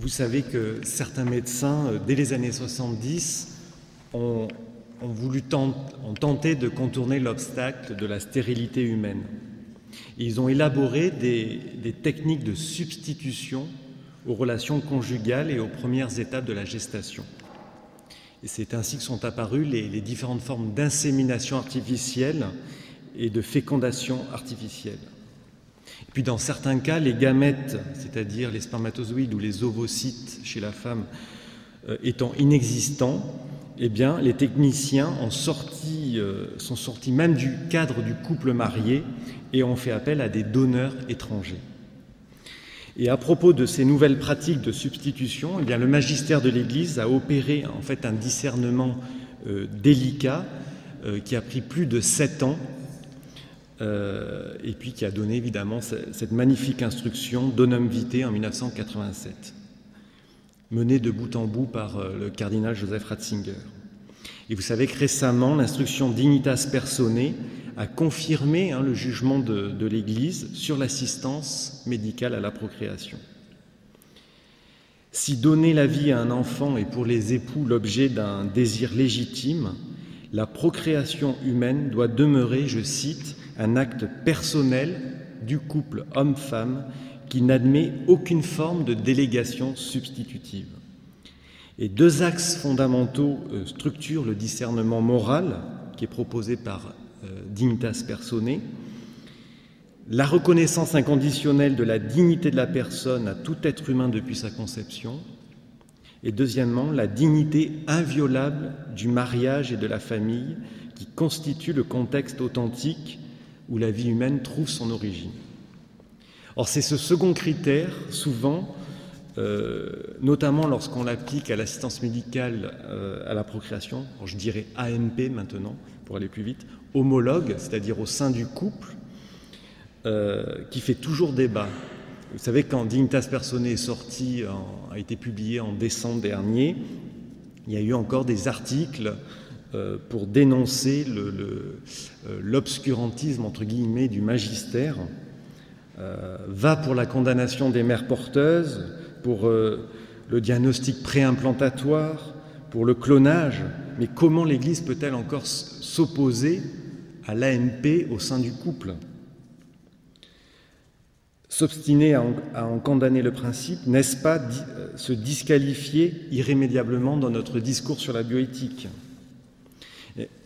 Vous savez que certains médecins, euh, dès les années 70, ont, voulu ont tenté de contourner l'obstacle de la stérilité humaine. ils ont élaboré des, techniques de substitution aux relations conjugales et aux premières étapes de la gestation. C'est ainsi que sont apparues les différentes formes d'insémination artificielle et de fécondation artificielle. Puis dans certains cas, les gamètes, c'est-à-dire les spermatozoïdes ou les ovocytes chez la femme euh, étant inexistants, eh bien, les techniciens euh, sont sortis même du cadre du couple marié et ont fait appel à des donneurs étrangers. Et à propos de ces nouvelles pratiques de substitution, eh bien, le magistère de l'Église a opéré en fait un discernement euh, délicat qui a pris plus de sept ans euh, et puis qui a donné évidemment cette magnifique instruction Donum Vitae en 1987, menée de bout en bout par euh, le cardinal Joseph Ratzinger. Et vous savez que récemment, l'instruction Dignitas Personae a confirmé hein, le jugement de, de l'Église sur l'assistance médicale à la procréation. Si donner la vie à un enfant est pour les époux l'objet d'un désir légitime, la procréation humaine doit demeurer, je cite, un acte personnel du couple homme-femme qui n'admet aucune forme de délégation substitutive. Et deux axes fondamentaux euh, structurent le discernement moral qui est proposé par euh, Dignitas Personae. La reconnaissance inconditionnelle de la dignité de la personne à tout être humain depuis sa conception. Et deuxièmement, la dignité inviolable du mariage et de la famille qui constitue le contexte authentique où la vie humaine trouve son origine. Or, c'est ce second critère, souvent, euh, notamment lorsqu'on l'applique à l'assistance médicale euh, à la procréation, je dirais AMP maintenant, pour aller plus vite, homologue, c'est-à-dire au sein du couple, euh, qui fait toujours débat. Vous savez, quand Dignitas Personae est sorti, a été publié en décembre dernier, il y a eu encore des articles pour dénoncer euh, l'obscurantisme, entre guillemets, du magistère, euh, va pour la condamnation des mères porteuses, pour le diagnostic préimplantatoire, pour le clonage. Mais comment l'Église peut-elle encore s'opposer à l'AMP au sein du couple? S'obstiner à, en condamner le principe, n'est-ce pas se disqualifier irrémédiablement dans notre discours sur la bioéthique?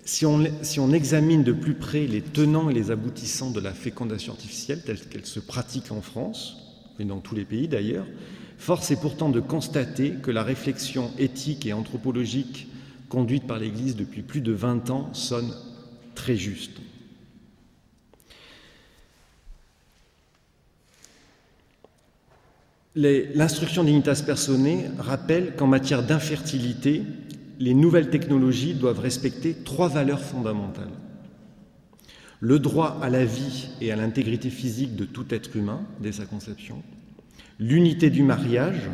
Si on, examine de plus près les tenants et les aboutissants de la fécondation artificielle telle qu'elle se pratique en France, et dans tous les pays d'ailleurs, force est pourtant de constater que la réflexion éthique et anthropologique conduite par l'Église depuis plus de 20 ans sonne très juste. L'instruction Dignitas Personae rappelle qu'en matière d'infertilité, les nouvelles technologies doivent respecter trois valeurs fondamentales. Le droit à la vie et à l'intégrité physique de tout être humain dès sa conception, l'unité du mariage,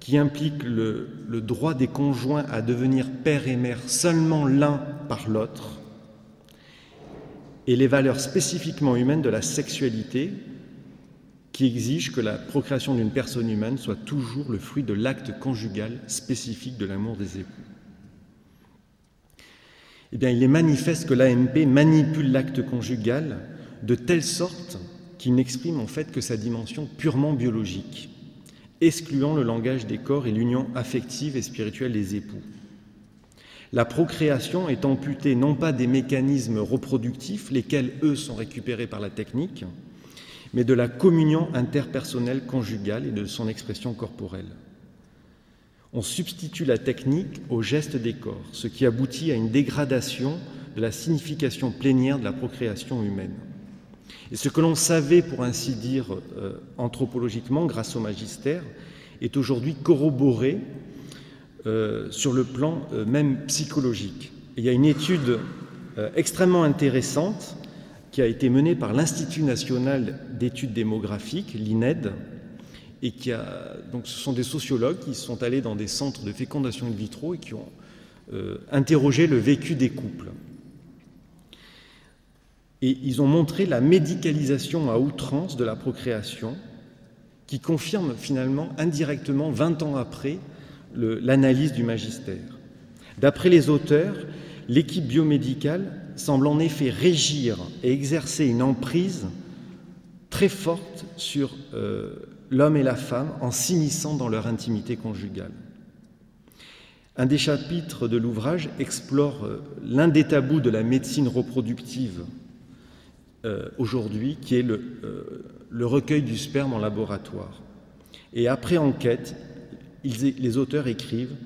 qui implique le, droit des conjoints à devenir père et mère seulement l'un par l'autre, et les valeurs spécifiquement humaines de la sexualité, qui exige que la procréation d'une personne humaine soit toujours le fruit de l'acte conjugal spécifique de l'amour des époux. Eh bien, il est manifeste que l'AMP manipule l'acte conjugal de telle sorte qu'il n'exprime en fait que sa dimension purement biologique, excluant le langage des corps et l'union affective et spirituelle des époux. La procréation est amputée non pas des mécanismes reproductifs, lesquels, eux, sont récupérés par la technique, mais de la communion interpersonnelle conjugale et de son expression corporelle. On substitue la technique au geste des corps, ce qui aboutit à une dégradation de la signification plénière de la procréation humaine. Et ce que l'on savait, pour ainsi dire, euh, anthropologiquement, grâce au magistère, est aujourd'hui corroboré euh, sur le plan euh, même psychologique. il y a une étude extrêmement intéressante qui a été menée par l'Institut national d'études démographiques, l'INED, et qui a, donc ce sont des sociologues qui sont allés dans des centres de fécondation in vitro et qui ont euh, interrogé le vécu des couples. Et ils ont montré la médicalisation à outrance de la procréation qui confirme finalement indirectement, 20 ans après, l'analyse du magistère. D'après les auteurs, l'équipe biomédicale semble en effet régir et exercer une emprise très forte sur euh, l'homme et la femme en s'immisçant dans leur intimité conjugale. Un des chapitres de l'ouvrage explore euh, l'un des tabous de la médecine reproductive euh, aujourd'hui, qui est le, le, recueil du sperme en laboratoire. Et après enquête, les auteurs écrivent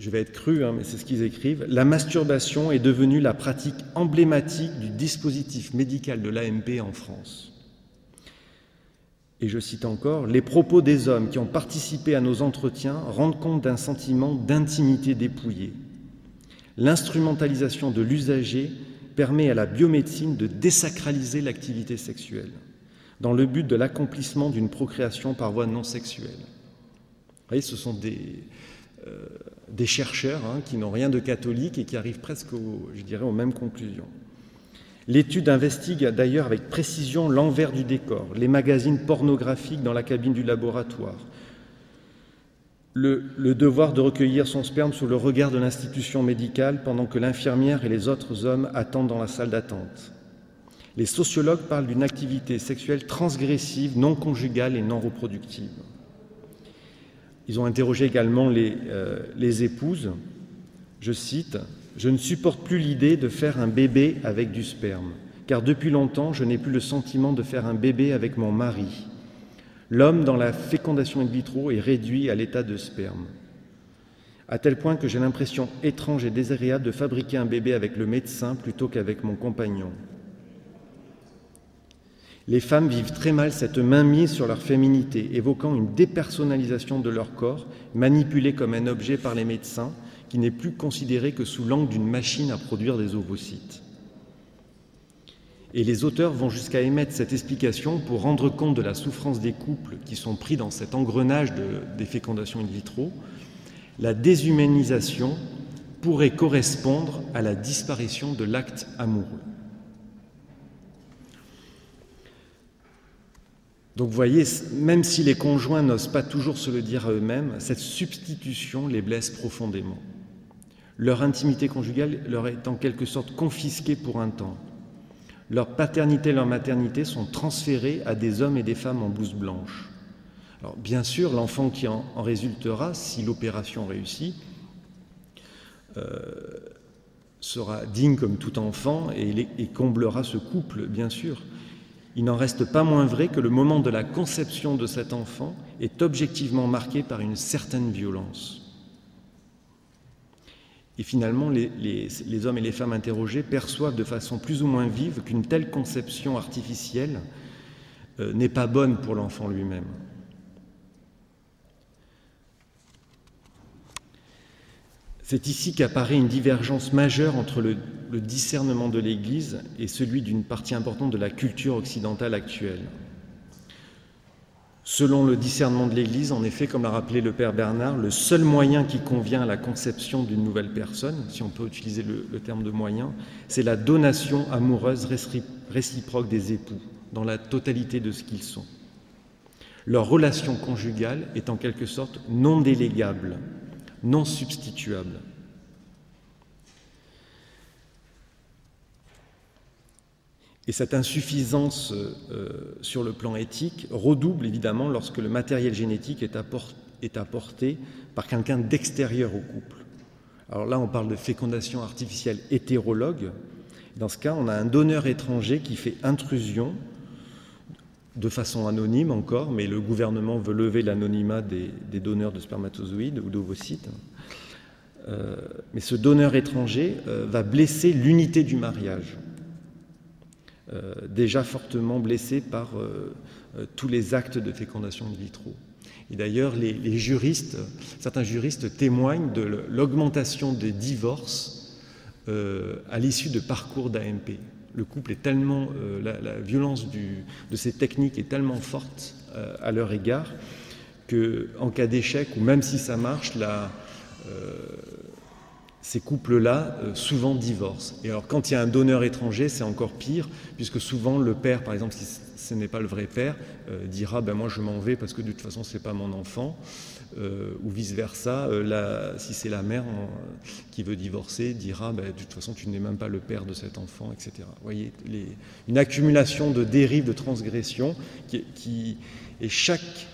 je vais être cru, hein, mais c'est ce qu'ils écrivent, la masturbation est devenue la pratique emblématique du dispositif médical de l'AMP en France. Et je cite encore, les propos des hommes qui ont participé à nos entretiens rendent compte d'un sentiment d'intimité dépouillée. L'instrumentalisation de l'usager permet à la biomédecine de désacraliser l'activité sexuelle, dans le but de l'accomplissement d'une procréation par voie non sexuelle. Vous voyez, ce sont des, euh, des chercheurs hein, qui n'ont rien de catholique et qui arrivent presque, aux mêmes conclusions. L'étude investigue d'ailleurs avec précision l'envers du décor, les magazines pornographiques dans la cabine du laboratoire, le, devoir de recueillir son sperme sous le regard de l'institution médicale pendant que l'infirmière et les autres hommes attendent dans la salle d'attente. Les sociologues parlent d'une activité sexuelle transgressive, non conjugale et non reproductive. Ils ont interrogé également les, euh, épouses. Je cite Je ne supporte plus l'idée de faire un bébé avec du sperme, car depuis longtemps je n'ai plus le sentiment de faire un bébé avec mon mari. L'homme dans la fécondation in vitro est réduit à l'état de sperme, à tel point que j'ai l'impression étrange et désagréable de fabriquer un bébé avec le médecin plutôt qu'avec mon compagnon. Les femmes vivent très mal cette mainmise sur leur féminité, évoquant une dépersonnalisation de leur corps, manipulé comme un objet par les médecins, qui n'est plus considéré que sous l'angle d'une machine à produire des ovocytes. Et les auteurs vont jusqu'à émettre cette explication pour rendre compte de la souffrance des couples qui sont pris dans cet engrenage de, des fécondations in vitro. La déshumanisation pourrait correspondre à la disparition de l'acte amoureux. Donc vous voyez, même si les conjoints n'osent pas toujours se le dire à eux-mêmes, cette substitution les blesse profondément. Leur intimité conjugale leur est en quelque sorte confisquée pour un temps. Leur paternité et leur maternité sont transférées à des hommes et des femmes en blouse blanche. Alors bien sûr, l'enfant qui en, résultera, si l'opération réussit, euh, sera digne comme tout enfant et, et comblera ce couple, bien sûr il n'en reste pas moins vrai que le moment de la conception de cet enfant est objectivement marqué par une certaine violence. Et finalement, les, hommes et les femmes interrogés perçoivent de façon plus ou moins vive qu'une telle conception artificielle euh, n'est pas bonne pour l'enfant lui-même. C'est ici qu'apparaît une divergence majeure entre le, discernement de l'Église et celui d'une partie importante de la culture occidentale actuelle. Selon le discernement de l'Église, en effet, comme l'a rappelé le Père Bernard, le seul moyen qui convient à la conception d'une nouvelle personne, si on peut utiliser le, terme de moyen, c'est la donation amoureuse réciproque des époux, dans la totalité de ce qu'ils sont. Leur relation conjugale est en quelque sorte non délégable, non substituable. Et cette insuffisance euh, sur le plan éthique redouble évidemment lorsque le matériel génétique est, est apporté par quelqu'un d'extérieur au couple. Alors là, on parle de fécondation artificielle hétérologue. Dans ce cas, on a un donneur étranger qui fait intrusion de façon anonyme encore, mais le gouvernement veut lever l'anonymat des, donneurs de spermatozoïdes ou d'ovocytes. Euh, mais ce donneur étranger euh, va blesser l'unité du mariage, euh, déjà fortement blessé par tous les actes de fécondation in vitro. Et d'ailleurs, les, juristes, certains juristes témoignent de l'augmentation des divorces à l'issue de parcours d'AMP le couple est tellement, euh, la, violence de ces techniques est tellement forte euh, à leur égard qu'en cas d'échec, ou même si ça marche, euh, ces couples-là souvent divorcent. Et alors quand il y a un donneur étranger, c'est encore pire, puisque souvent le père, par exemple, ce n'est pas le vrai père, dira ben moi je m'en vais parce que de toute façon c'est pas mon enfant, euh, ou vice versa. si c'est la mère qui veut divorcer, dira ben, de toute façon tu n'es même pas le père de cet enfant, etc. Vous voyez, une accumulation de dérives, de transgressions, et chaque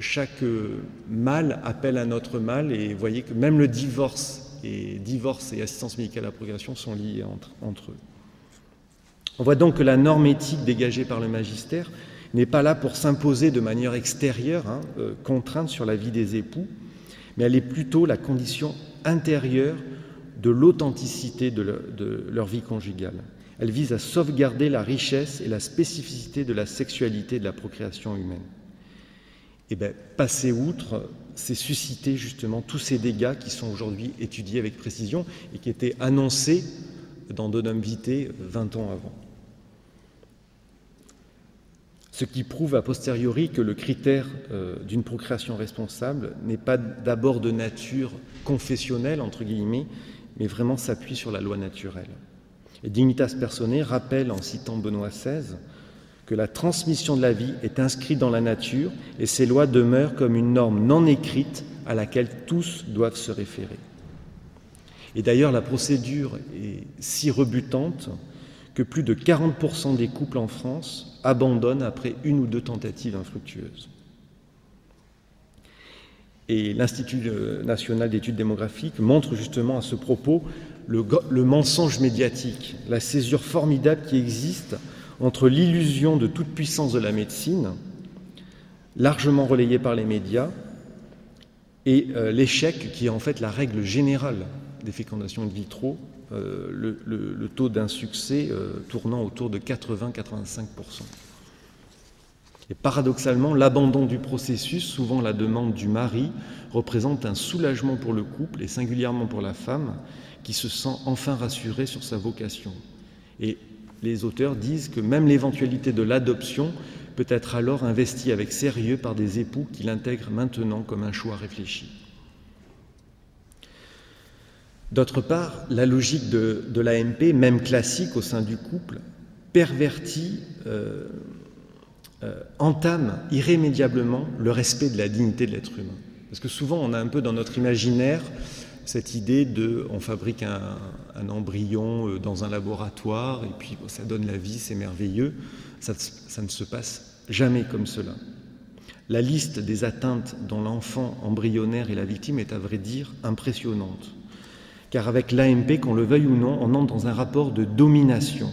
chaque mal appelle un autre mal, et vous voyez que même le divorce et divorce et assistance médicale à la progression sont liés entre, eux. On voit donc que la norme éthique dégagée par le magistère n'est pas là pour s'imposer de manière extérieure, hein, euh, contrainte sur la vie des époux, mais elle est plutôt la condition intérieure de l'authenticité de leur vie conjugale. Elle vise à sauvegarder la richesse et la spécificité de la sexualité de la procréation humaine. Et eh bien, passer outre, c'est susciter justement tous ces dégâts qui sont aujourd'hui étudiés avec précision et qui étaient annoncés dans Donum Vitae 20 ans avant. Ce qui prouve a posteriori que le critère euh, d'une procréation responsable n'est pas d'abord de nature confessionnelle, entre guillemets, mais vraiment s'appuie sur la loi naturelle. Et Dignitas Personae rappelle, en citant Benoît XVI, que la transmission de la vie est inscrite dans la nature et ces lois demeurent comme une norme non écrite à laquelle tous doivent se référer. Et d'ailleurs, la procédure est si rebutante que plus de 40% des couples en France abandonnent après une ou deux tentatives infructueuses. Et l'Institut national d'études démographiques montre justement à ce propos le, le mensonge médiatique, la césure formidable qui existe entre l'illusion de toute puissance de la médecine, largement relayée par les médias, et euh, l'échec qui est en fait la règle générale des fécondations in vitro, euh, le, taux d'insuccès euh, tournant autour de 80-85%. Et paradoxalement, l'abandon du processus, souvent la demande du mari, représente un soulagement pour le couple et singulièrement pour la femme qui se sent enfin rassurée sur sa vocation. Et les auteurs disent que même l'éventualité de l'adoption peut être alors investie avec sérieux par des époux qui l'intègrent maintenant comme un choix réfléchi. D'autre part, la logique de, l'AMP, même classique au sein du couple, pervertit, euh, euh, entame irrémédiablement le respect de la dignité de l'être humain. Parce que souvent, on a un peu dans notre imaginaire cette idée de on fabrique un, embryon euh, dans un laboratoire et puis ça donne la vie, c'est merveilleux. Ça, ça, ne se passe jamais comme cela. La liste des atteintes dont l'enfant embryonnaire est la victime est à vrai dire impressionnante. Car avec l'AMP, qu'on le veuille ou non, on entre dans un rapport de domination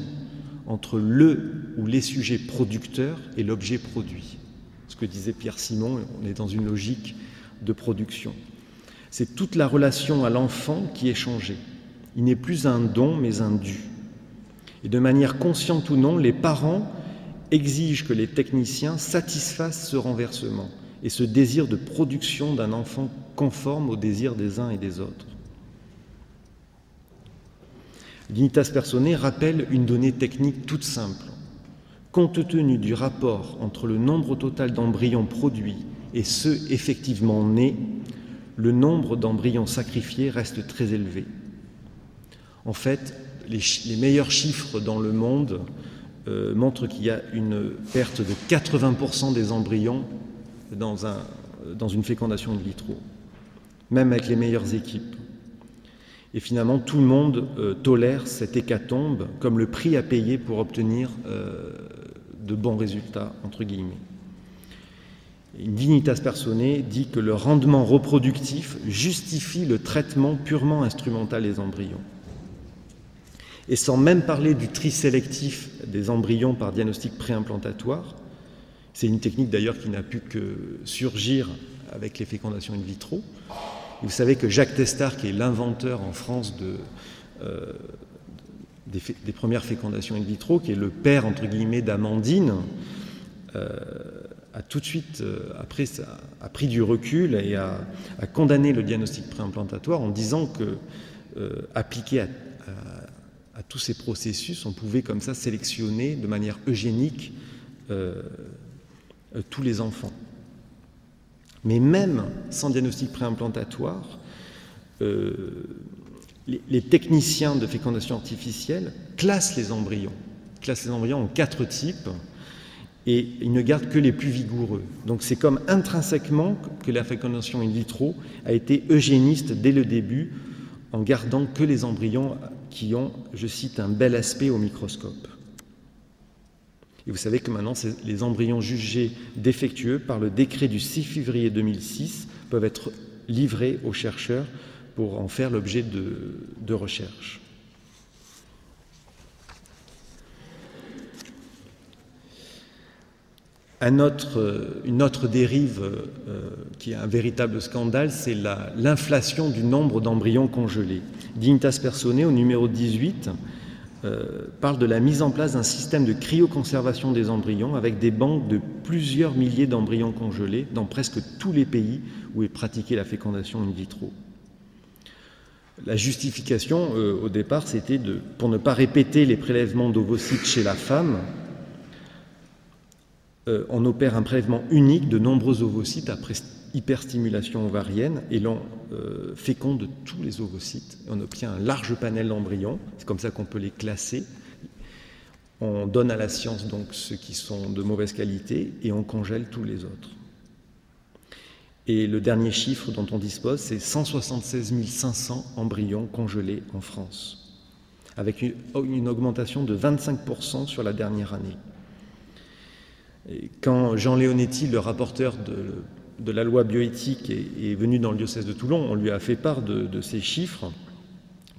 entre le ou les sujets producteurs et l'objet produit. Ce que disait Pierre Simon, on est dans une logique de production. C'est toute la relation à l'enfant qui est changée. Il n'est plus un don, mais un dû. Et de manière consciente ou non, les parents exigent que les techniciens satisfassent ce renversement et ce désir de production d'un enfant conforme aux désirs des uns et des autres. L'Unitas Personae rappelle une donnée technique toute simple. Compte tenu du rapport entre le nombre total d'embryons produits et ceux effectivement nés, le nombre d'embryons sacrifiés reste très élevé. En fait, les, meilleurs chiffres dans le monde euh, montrent qu'il y a une perte de 80% des embryons dans, une fécondation de vitro, même avec les meilleures équipes. Et finalement, tout le monde euh, tolère cette hécatombe comme le prix à payer pour obtenir euh, de bons résultats, entre guillemets. Dignitas Personae dit que le rendement reproductif justifie le traitement purement instrumental des embryons. Et sans même parler du tri sélectif des embryons par diagnostic préimplantatoire, c'est une technique d'ailleurs qui n'a pu que surgir avec les fécondations in vitro. Vous savez que Jacques Testard, qui est l'inventeur en France euh, des, premières fécondations in vitro, qui est le père entre guillemets d'Amandine, euh, a tout de suite euh, pris du recul et a, condamné le diagnostic préimplantatoire en disant que, appliqué à, tous ces processus, on pouvait comme ça sélectionner de manière eugénique tous les enfants. Mais même sans diagnostic préimplantatoire, les, les, techniciens de fécondation artificielle classent les embryons, classent les embryons en quatre types et il ne garde que les plus vigoureux. Donc c'est comme intrinsèquement que la fécondation in vitro a été eugéniste dès le début, en gardant que les embryons qui ont, je cite, un bel aspect au microscope. Et vous savez que maintenant, les embryons jugés défectueux par le décret du 6 février 2006 peuvent être livrés aux chercheurs pour en faire l'objet de, de recherches. une autre dérive euh, qui est un véritable scandale, c'est l'inflation du nombre d'embryons congelés. Dignitas Personae, au numéro 18, euh, parle de la mise en place d'un système de cryoconservation des embryons avec des banques de plusieurs milliers d'embryons congelés dans presque tous les pays où est pratiquée la fécondation in vitro. La justification euh, au départ, c'était pour ne pas répéter les prélèvements d'ovocytes chez la femme, euh, on opère un prélèvement unique de nombreux ovocytes après hyperstimulation ovarienne et l'on euh, féconde tous les ovocytes. On obtient un large panel d'embryons, c'est comme ça qu'on peut les classer. On donne à la science donc ceux qui sont de mauvaise qualité et on congèle tous les autres. Et le dernier chiffre dont on dispose, c'est 176 500 embryons congelés en France, avec une augmentation de 25% sur la dernière année quand Jean Léonetti, le rapporteur de, la loi bioéthique, est, venu dans le diocèse de Toulon, on lui a fait part de, ces chiffres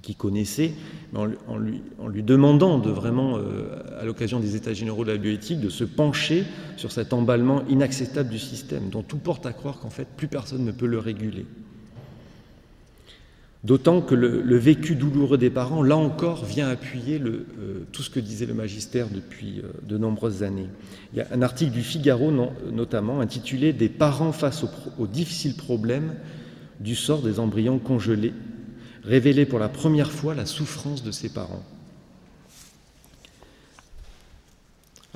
qu'il connaissait, en, lui, demandant de vraiment, euh, à l'occasion des États généraux de la bioéthique, de se pencher sur cet emballement inacceptable du système, dont tout porte à croire qu'en fait plus personne ne peut le réguler. D'autant que le, vécu douloureux des parents, là encore, vient appuyer euh, tout ce que disait le magistère depuis euh, de nombreuses années. Il y a un article du Figaro notamment intitulé Des parents face aux, difficiles problèmes du sort des embryons congelés, révélé pour la première fois la souffrance de ses parents.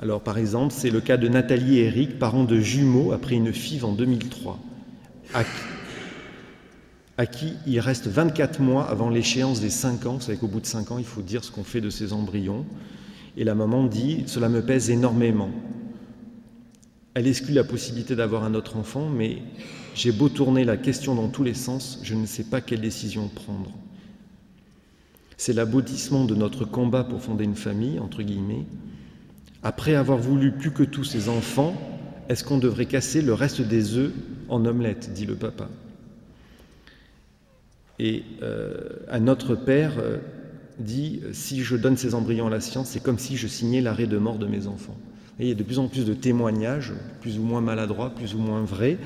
Alors par exemple, c'est le cas de Nathalie et Eric, parents de jumeaux après une FIV en 2003 à qui il reste 24 mois avant l'échéance des 5 ans. Vous savez qu'au bout de 5 ans, il faut dire ce qu'on fait de ces embryons. Et la maman dit Cela me pèse énormément. Elle exclut la possibilité d'avoir un autre enfant, mais j'ai beau tourner la question dans tous les sens, je ne sais pas quelle décision prendre. C'est l'aboutissement de notre combat pour fonder une famille, entre guillemets. Après avoir voulu plus que tous ces enfants, est-ce qu'on devrait casser le reste des œufs en omelette dit le papa. Et euh, un autre père euh, dit si je donne ces embryons à la science, c'est comme si je signais l'arrêt de mort de mes enfants. il y a de plus en plus de témoignages, plus ou moins maladroits, plus ou moins vrais,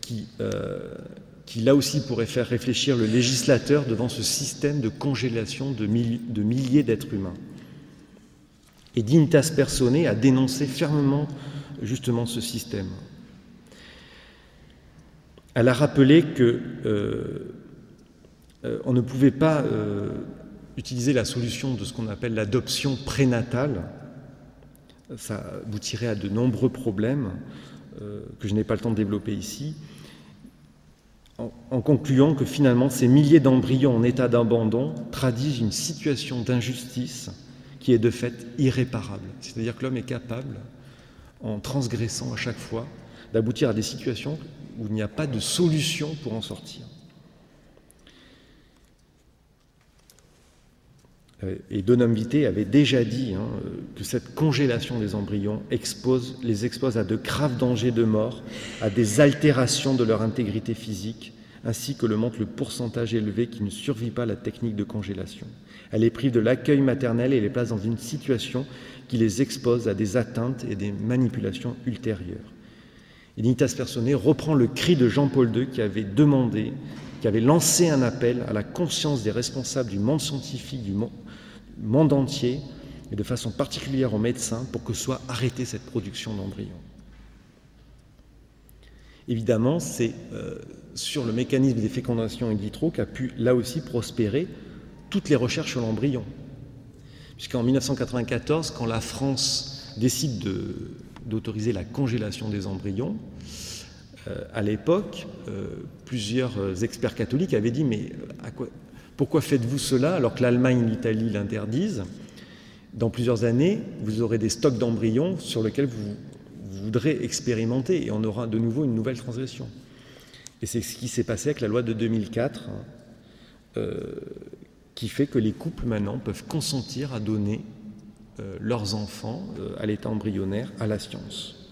qui, euh, qui là aussi pourraient faire réfléchir le législateur devant ce système de congélation de, milliers d'êtres humains. Et Dignitas Personae a dénoncé fermement justement ce système. Elle a rappelé que euh, on ne pouvait pas euh, utiliser la solution de ce qu'on appelle l'adoption prénatale. Ça aboutirait à de nombreux problèmes euh, que je n'ai pas le temps de développer ici, en, concluant que finalement ces milliers d'embryons en état d'abandon traduisent une situation d'injustice qui est de fait irréparable. C'est-à-dire que l'homme est capable, en transgressant à chaque fois, d'aboutir à des situations où il n'y a pas de solution pour en sortir. Et Donham Vité avait déjà dit hein, que cette congélation des embryons expose, les expose à de graves dangers de mort, à des altérations de leur intégrité physique, ainsi que le montre le pourcentage élevé qui ne survit pas à la technique de congélation. Elle les prive de l'accueil maternel et les place dans une situation qui les expose à des atteintes et des manipulations ultérieures. Initas Personae reprend le cri de Jean-Paul II qui avait demandé, qui avait lancé un appel à la conscience des responsables du monde scientifique, du monde, monde entier, et de façon particulière aux médecins, pour que soit arrêtée cette production d'embryons. Évidemment, c'est euh, sur le mécanisme des fécondations in vitro qu'a pu là aussi prospérer toutes les recherches sur l'embryon. Puisqu'en 1994, quand la France décide d'autoriser la congélation des embryons, euh, à l'époque, euh, plusieurs experts catholiques avaient dit Mais à quoi, pourquoi faites-vous cela alors que l'Allemagne et l'Italie l'interdisent Dans plusieurs années, vous aurez des stocks d'embryons sur lesquels vous, voudraient expérimenter et on aura de nouveau une nouvelle transgression. Et c'est ce qui s'est passé avec la loi de 2004, euh, qui fait que les couples maintenant peuvent consentir à donner euh, leurs enfants euh, à l'état embryonnaire à la science.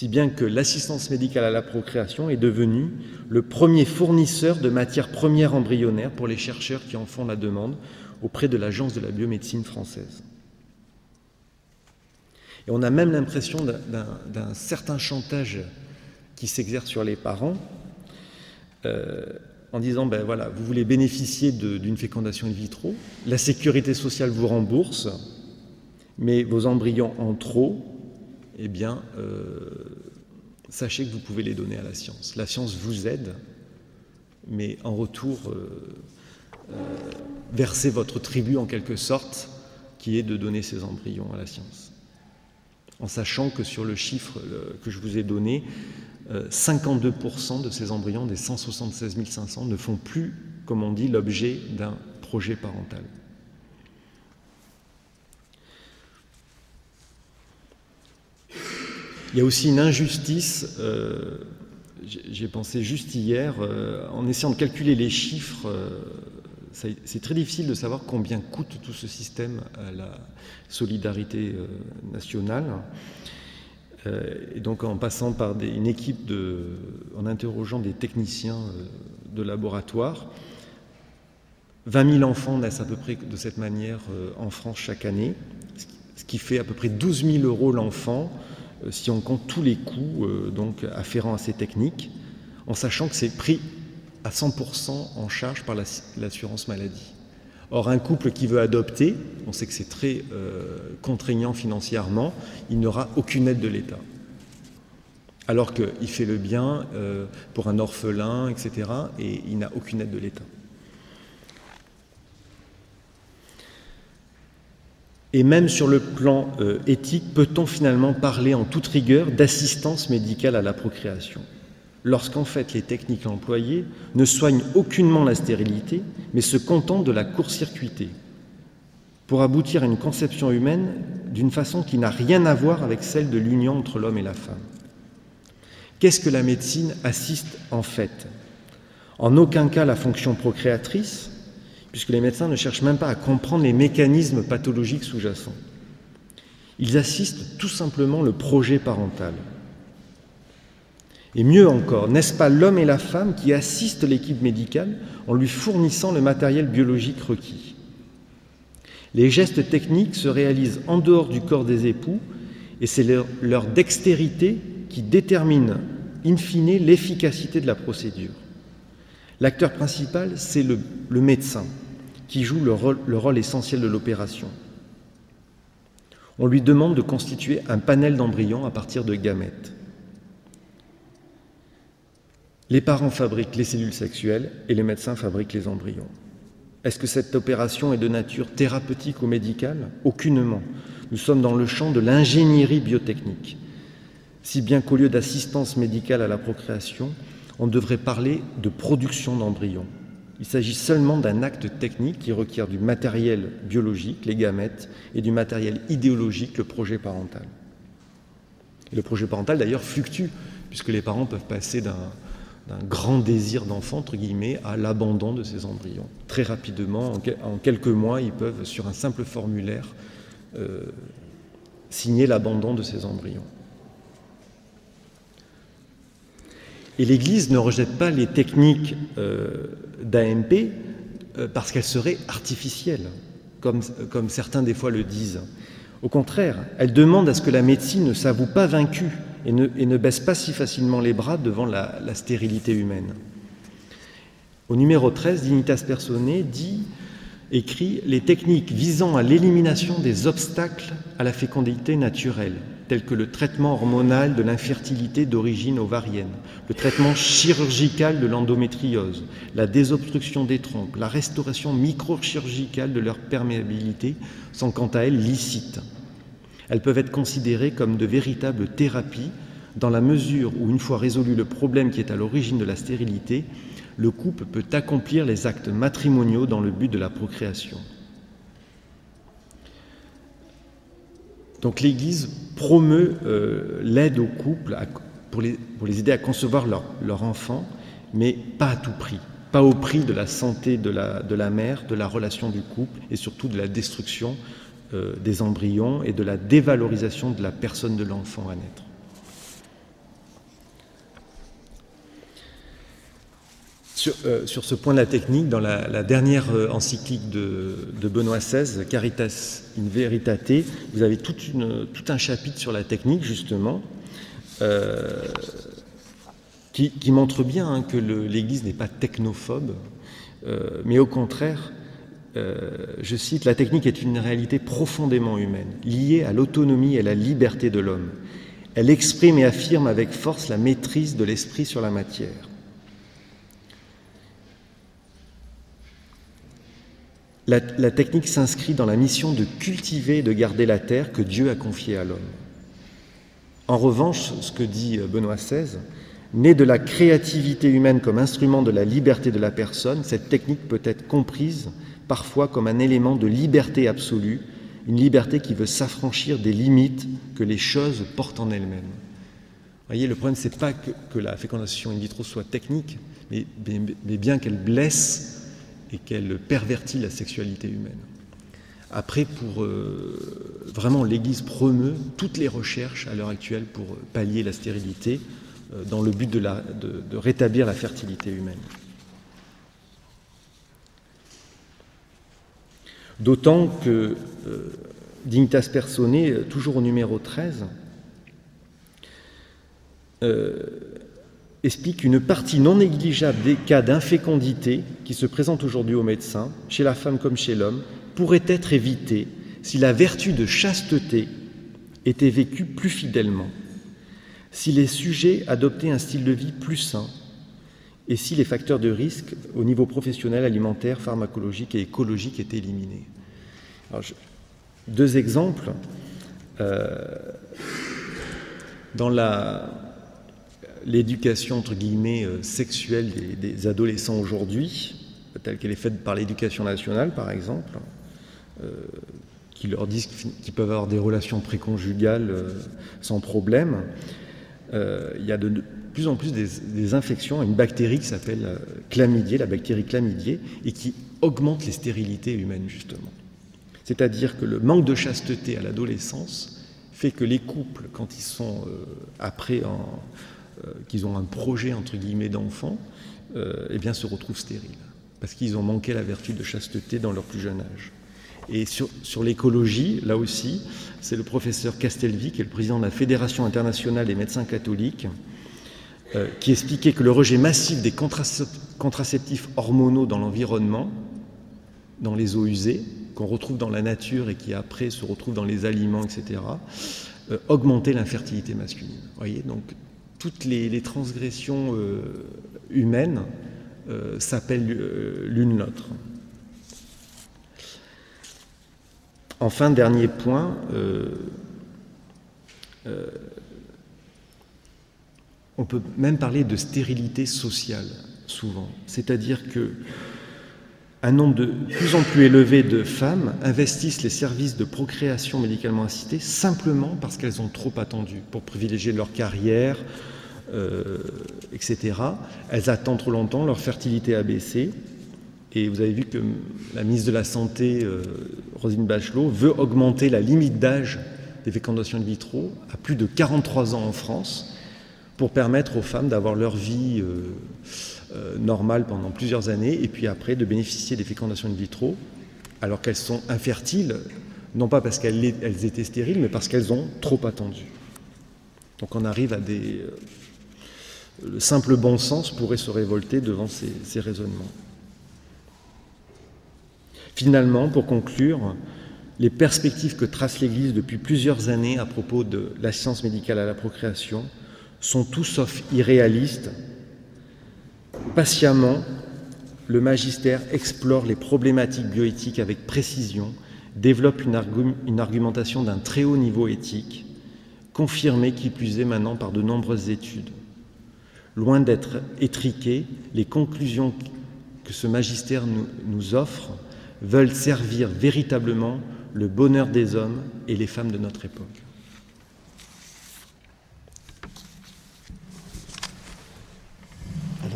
Si bien que l'assistance médicale à la procréation est devenue le premier fournisseur de matières premières embryonnaires pour les chercheurs qui en font la demande auprès de l'Agence de la biomédecine française. Et on a même l'impression d'un certain chantage qui s'exerce sur les parents euh, en disant ben voilà, vous voulez bénéficier d'une fécondation in vitro, la sécurité sociale vous rembourse, mais vos embryons en trop, eh bien, euh, sachez que vous pouvez les donner à la science. La science vous aide, mais en retour, euh, versez votre tribut en quelque sorte, qui est de donner ces embryons à la science. En sachant que sur le chiffre que je vous ai donné, 52% de ces embryons des 176 500 ne font plus, comme on dit, l'objet d'un projet parental. Il y a aussi une injustice, euh, j'ai pensé juste hier, euh, en essayant de calculer les chiffres, euh, c'est très difficile de savoir combien coûte tout ce système à la solidarité nationale. Et donc en passant par une équipe de, en interrogeant des techniciens de laboratoire, 20 000 enfants naissent à peu près de cette manière en France chaque année, ce qui fait à peu près 12 000 euros l'enfant si on compte tous les coûts donc afférents à ces techniques, en sachant que c'est pris à 100% en charge par l'assurance maladie. Or, un couple qui veut adopter, on sait que c'est très euh, contraignant financièrement, il n'aura aucune aide de l'État. Alors qu'il fait le bien euh, pour un orphelin, etc., et il n'a aucune aide de l'État. Et même sur le plan euh, éthique, peut-on finalement parler en toute rigueur d'assistance médicale à la procréation? Lorsqu'en fait les techniques employées ne soignent aucunement la stérilité, mais se contentent de la court-circuiter, pour aboutir à une conception humaine d'une façon qui n'a rien à voir avec celle de l'union entre l'homme et la femme. Qu'est-ce que la médecine assiste en fait? En aucun cas la fonction procréatrice, puisque les médecins ne cherchent même pas à comprendre les mécanismes pathologiques sous-jacents. Ils assistent tout simplement le projet parental. Et mieux encore, n'est-ce pas l'homme et la femme qui assistent l'équipe médicale en lui fournissant le matériel biologique requis? Les gestes techniques se réalisent en dehors du corps des époux et c'est leur, dextérité qui détermine in fine l'efficacité de la procédure. L'acteur principal, c'est le, médecin qui joue le rôle essentiel de l'opération. On lui demande de constituer un panel d'embryons à partir de gamètes. Les parents fabriquent les cellules sexuelles et les médecins fabriquent les embryons. Est-ce que cette opération est de nature thérapeutique ou médicale? Aucunement. Nous sommes dans le champ de l'ingénierie biotechnique. Si bien qu'au lieu d'assistance médicale à la procréation, on devrait parler de production d'embryons. Il s'agit seulement d'un acte technique qui requiert du matériel biologique, les gamètes, et du matériel idéologique, le projet parental. Le projet parental, d'ailleurs, fluctue, puisque les parents peuvent passer d'un d'un grand désir d'enfant, entre guillemets, à l'abandon de ces embryons. Très rapidement, en, quelques mois, ils peuvent, sur un simple formulaire, euh, signer l'abandon de ces embryons. Et l'Église ne rejette pas les techniques euh, d'AMP euh, parce qu'elles seraient artificielles, comme, certains des fois le disent. Au contraire, elle demande à ce que la médecine ne s'avoue pas vaincue et ne, baisse pas si facilement les bras devant la, stérilité humaine. Au numéro 13, Dignitas Personae dit, écrit Les techniques visant à l'élimination des obstacles à la fécondité naturelle, tels que le traitement hormonal de l'infertilité d'origine ovarienne, le traitement chirurgical de l'endométriose, la désobstruction des trompes, la restauration microchirurgicale de leur perméabilité, sont quant à elles licites. Elles peuvent être considérées comme de véritables thérapies dans la mesure où, une fois résolu le problème qui est à l'origine de la stérilité, le couple peut accomplir les actes matrimoniaux dans le but de la procréation. Donc l'Église promeut euh, l'aide aux couples pour, les, aider à concevoir leur, enfant, mais pas à tout prix, pas au prix de la santé de la, de la mère, de la relation du couple et surtout de la destruction euh, des embryons et de la dévalorisation de la personne de l'enfant à naître. Euh, sur, ce point de la technique, dans la, dernière euh, encyclique de, Benoît XVI, Caritas in Veritate, vous avez tout un chapitre sur la technique, justement, euh, qui, montre bien hein, que l'Église n'est pas technophobe, mais au contraire, je cite, La technique est une réalité profondément humaine, liée à l'autonomie et à la liberté de l'homme. Elle exprime et affirme avec force la maîtrise de l'esprit sur la matière. La, technique s'inscrit dans la mission de cultiver et de garder la terre que Dieu a confiée à l'homme. En revanche, ce que dit Benoît XVI, née de la créativité humaine comme instrument de la liberté de la personne, cette technique peut être comprise parfois comme un élément de liberté absolue, une liberté qui veut s'affranchir des limites que les choses portent en elles-mêmes. Voyez, le problème, ce n'est pas que, la fécondation in vitro soit technique, mais bien qu'elle blesse et qu'elle pervertit la sexualité humaine. Après, pour euh, vraiment, l'Église promeut toutes les recherches à l'heure actuelle pour pallier la stérilité euh, dans le but de, rétablir la fertilité humaine. D'autant que euh, Dignitas Personae, toujours au numéro 13, explique une partie non négligeable des cas d'infécondité qui se présentent aujourd'hui aux médecins, chez la femme comme chez l'homme, pourrait être évitée si la vertu de chasteté était vécue plus fidèlement, si les sujets adoptaient un style de vie plus sain et si les facteurs de risque au niveau professionnel, alimentaire, pharmacologique et écologique étaient éliminés. deux exemples. Euh, dans la, l'éducation entre guillemets euh, sexuelle des, adolescents aujourd'hui, telle qu'elle est faite par l'éducation nationale par exemple, euh, qui leur disent qu'ils peuvent avoir des relations préconjugales euh, sans problème, il y a de, plus en plus des, infections à une bactérie qui s'appelle la bactérie chlamydier, et qui augmente les stérilités humaines justement. C'est-à-dire que le manque de chasteté à l'adolescence fait que les couples, quand ils sont après en, qu'ils ont un projet entre guillemets d'enfant, euh, eh bien se retrouvent stériles parce qu'ils ont manqué la vertu de chasteté dans leur plus jeune âge. Et sur, l'écologie, là aussi, c'est le professeur Castelvi, qui est le président de la Fédération internationale des médecins catholiques, euh, qui expliquait que le rejet massif des contraceptifs hormonaux dans l'environnement, dans les eaux usées, qu'on retrouve dans la nature et qui après se retrouve dans les aliments, etc., augmentait l'infertilité masculine. Voyez, donc toutes les, transgressions euh, humaines euh, s'appellent euh, l'une l'autre. Enfin, dernier point, on peut même parler de stérilité sociale souvent, c'est-à-dire que un nombre de plus en plus élevé de femmes investissent les services de procréation médicalement assistée simplement parce qu'elles ont trop attendu pour privilégier leur carrière, euh, etc. Elles attendent trop longtemps, leur fertilité a baissé. Et vous avez vu que la ministre de la Santé, euh, Rosine Bachelot, veut augmenter la limite d'âge des fécondations in vitro à plus de 43 ans en France pour permettre aux femmes d'avoir leur vie euh, euh, normale pendant plusieurs années et puis après de bénéficier des fécondations in vitro alors qu'elles sont infertiles, non pas parce qu'elles étaient stériles, mais parce qu'elles ont trop attendu. Donc on arrive à des... Euh, le simple bon sens pourrait se révolter devant ces, ces raisonnements. Finalement, pour conclure, les perspectives que trace l'Église depuis plusieurs années à propos de la science médicale à la procréation sont tout sauf irréalistes Patiemment, le magistère explore les problématiques bioéthiques avec précision, développe une, argumentation d'un très haut niveau éthique, confirmée qui plus est maintenant par de nombreuses études. Loin d'être étriquées, les conclusions que ce magistère nous offre veulent servir véritablement le bonheur des hommes et les femmes de notre époque.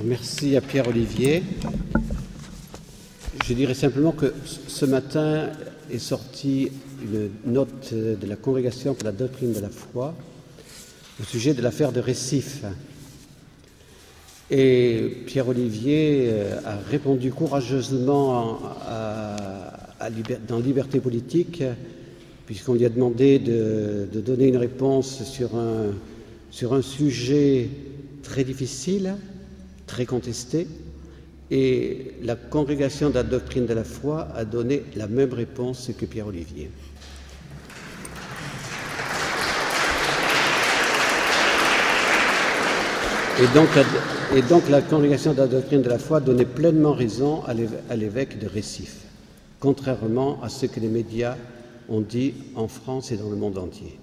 Merci à Pierre-Olivier. Je dirais simplement que ce matin est sortie une note de la Congrégation pour la doctrine de la foi au sujet de l'affaire de Récif. Et Pierre-Olivier euh, a répondu courageusement dans Liberté politique, puisqu'on lui a demandé de, donner une réponse sur un, sur un sujet très difficile, très contesté, et la congrégation de la doctrine de la foi a donné la même réponse que Pierre-Olivier. Et donc, et donc, la congrégation de la doctrine de la foi donnait pleinement raison à l'évêque de Récif, contrairement à ce que les médias ont dit en France et dans le monde entier.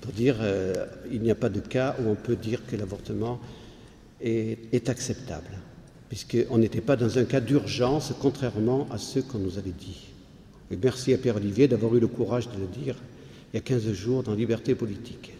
Pour dire, euh, il n'y a pas de cas où on peut dire que l'avortement est, acceptable puisqu'on n'était pas dans un cas d'urgence, contrairement à ce qu'on nous avait dit. Merci à Pierre Olivier d'avoir eu le courage de le dire il y a 15 jours dans Liberté politique.